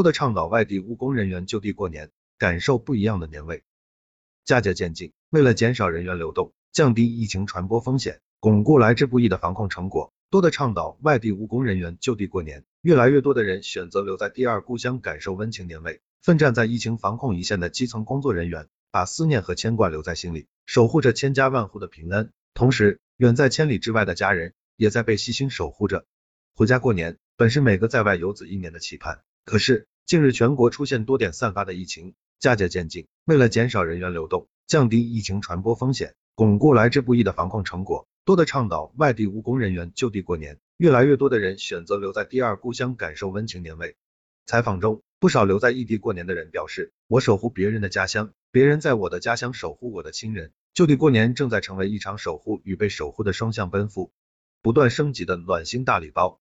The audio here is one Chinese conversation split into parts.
多的倡导外地务工人员就地过年，感受不一样的年味。佳节渐近，为了减少人员流动，降低疫情传播风险，巩固来之不易的防控成果，多的倡导外地务工人员就地过年，越来越多的人选择留在第二故乡，感受温情年味。奋战在疫情防控一线的基层工作人员，把思念和牵挂留在心里，守护着千家万户的平安。同时，远在千里之外的家人，也在被细心守护着。回家过年，本是每个在外游子一年的期盼。可是，近日全国出现多点散发的疫情，佳节渐近，为了减少人员流动，降低疫情传播风险，巩固来之不易的防控成果，多的倡导外地务工人员就地过年，越来越多的人选择留在第二故乡，感受温情年味。采访中，不少留在异地过年的人表示，我守护别人的家乡，别人在我的家乡守护我的亲人，就地过年正在成为一场守护与被守护的双向奔赴，不断升级的暖心大礼包。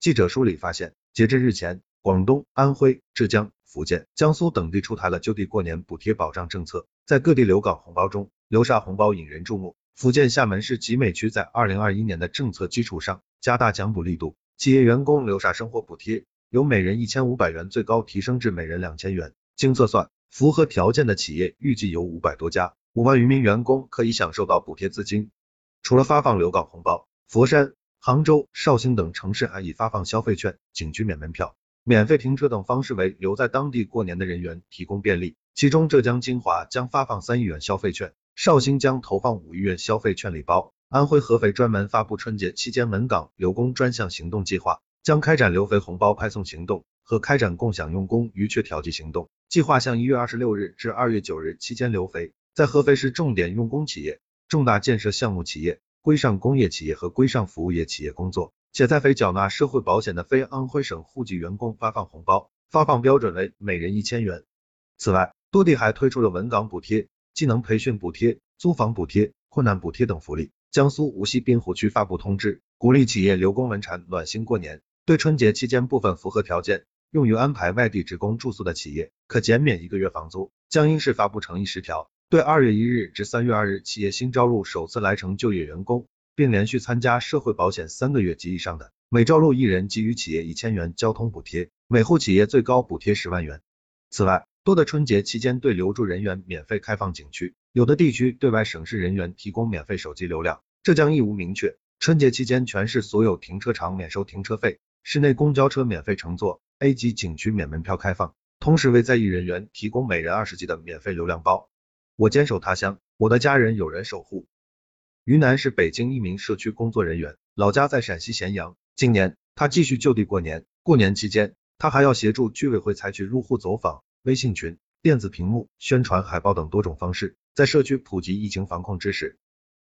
记者梳理发现，截至日前，广东、安徽、浙江、福建、江苏等地出台了就地过年补贴保障政策，在各地留港红包中，流沙红包引人注目。福建厦门市集美区在二零二一年的政策基础上，加大奖补力度，企业员工留沙生活补贴。由每人一千五百元最高提升至每人两千元。经测算，符合条件的企业预计有五百多家，五万余名员工可以享受到补贴资金。除了发放留港红包，佛山、杭州、绍兴等城市还已发放消费券、景区免门票、免费停车等方式为留在当地过年的人员提供便利。其中，浙江金华将发放三亿元消费券，绍兴将投放五亿元消费券礼包，安徽合肥专门发布春节期间稳岗留工专项行动计划。将开展留肥红包派送行动和开展共享用工余缺调剂行动，计划向一月二十六日至二月九日期间留肥，在合肥市重点用工企业、重大建设项目企业、规上工业企业和规上服务业企业工作，且在非缴纳社会保险的非安徽省户籍员工发放红包，发放标准为每人一千元。此外，多地还推出了稳岗补贴、技能培训补贴、租房补贴、困难补贴等福利。江苏无锡滨湖区发布通知，鼓励企业留工稳产，暖心过年。对春节期间部分符合条件用于安排外地职工住宿的企业，可减免一个月房租。江阴市发布诚意十条，对二月一日至三月二日企业新招入首次来城就业员工，并连续参加社会保险三个月及以上的，每招录一人给予企业一千元交通补贴，每户企业最高补贴十万元。此外，多的春节期间对留住人员免费开放景区，有的地区对外省市人员提供免费手机流量。浙江义乌明确，春节期间全市所有停车场免收停车费。室内公交车免费乘坐，A 级景区免门票开放，同时为在役人员提供每人二十 G 的免费流量包。我坚守他乡，我的家人有人守护。于南是北京一名社区工作人员，老家在陕西咸阳。今年他继续就地过年，过年期间他还要协助居委会采取入户走访、微信群、电子屏幕、宣传海报等多种方式，在社区普及疫情防控知识。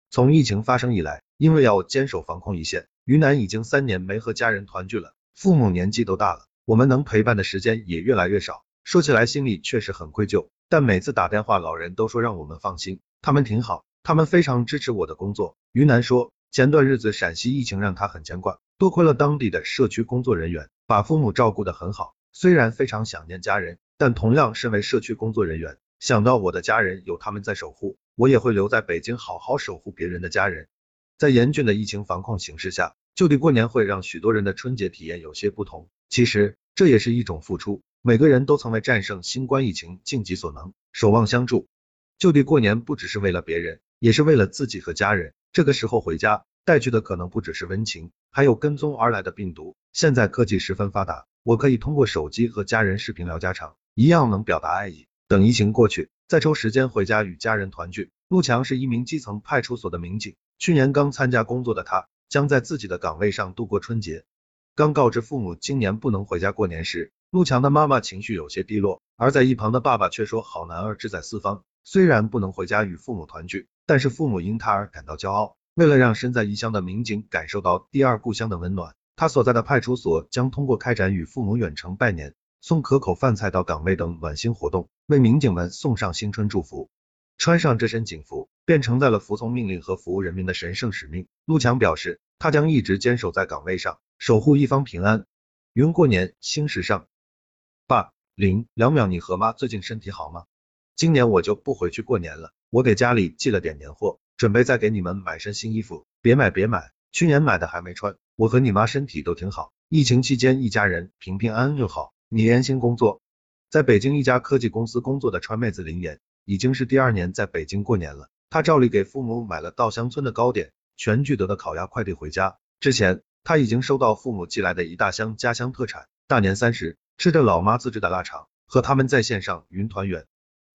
从疫情发生以来，因为要坚守防控一线。于南已经三年没和家人团聚了，父母年纪都大了，我们能陪伴的时间也越来越少。说起来心里确实很愧疚，但每次打电话，老人都说让我们放心，他们挺好，他们非常支持我的工作。于南说，前段日子陕西疫情让他很牵挂，多亏了当地的社区工作人员把父母照顾得很好。虽然非常想念家人，但同样身为社区工作人员，想到我的家人有他们在守护，我也会留在北京好好守护别人的家人。在严峻的疫情防控形势下，就地过年会让许多人的春节体验有些不同。其实这也是一种付出，每个人都曾为战胜新冠疫情尽己所能，守望相助。就地过年不只是为了别人，也是为了自己和家人。这个时候回家，带去的可能不只是温情，还有跟踪而来的病毒。现在科技十分发达，我可以通过手机和家人视频聊家常，一样能表达爱意。等疫情过去，再抽时间回家与家人团聚。陆强是一名基层派出所的民警。去年刚参加工作的他，将在自己的岗位上度过春节。刚告知父母今年不能回家过年时，陆强的妈妈情绪有些低落，而在一旁的爸爸却说：“好男儿志在四方，虽然不能回家与父母团聚，但是父母因他而感到骄傲。”为了让身在异乡的民警感受到第二故乡的温暖，他所在的派出所将通过开展与父母远程拜年、送可口饭菜到岗位等暖心活动，为民警们送上新春祝福。穿上这身警服，便承载了服从命令和服务人民的神圣使命。陆强表示，他将一直坚守在岗位上，守护一方平安。云过年新时尚，爸，林，两秒，你和妈最近身体好吗？今年我就不回去过年了，我给家里寄了点年货，准备再给你们买身新衣服。别买别买，去年买的还没穿。我和你妈身体都挺好，疫情期间一家人平平安安就好。你安心工作，在北京一家科技公司工作的川妹子林岩，已经是第二年在北京过年了。她照例给父母买了稻香村的糕点、全聚德的烤鸭快递回家。之前，她已经收到父母寄来的一大箱家乡特产。大年三十，吃着老妈自制的腊肠，和他们在线上云团圆。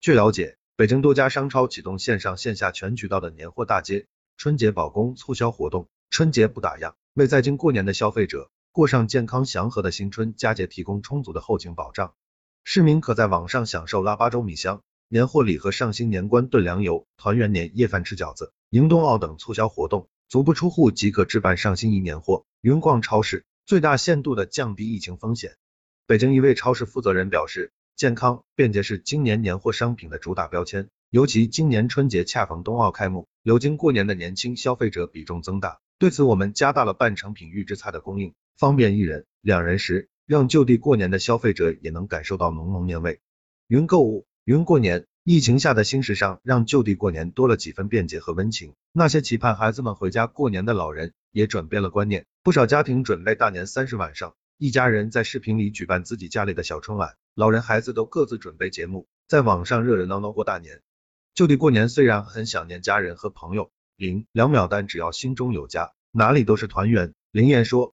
据了解，北京多家商超启动线上线下全渠道的年货大街、春节保供促销活动，春节不打烊，为在京过年的消费者过上健康祥和的新春佳节提供充足的后勤保障。市民可在网上享受腊八粥米香。年货礼盒上新年关炖粮油、团圆年夜饭吃饺子、迎冬奥等促销活动，足不出户即可置办上新一年货。云逛超市，最大限度的降低疫情风险。北京一位超市负责人表示，健康便捷是今年年货商品的主打标签，尤其今年春节恰逢冬奥开幕，流经过年的年轻消费者比重增大。对此，我们加大了半成品预制菜的供应，方便一人、两人食，让就地过年的消费者也能感受到浓浓年味。云购物。云过年，疫情下的新时尚让就地过年多了几分便捷和温情。那些期盼孩子们回家过年的老人也转变了观念，不少家庭准备大年三十晚上，一家人在视频里举办自己家里的小春晚，老人孩子都各自准备节目，在网上热热闹闹过大年。就地过年虽然很想念家人和朋友，零两秒但只要心中有家，哪里都是团圆。林燕说，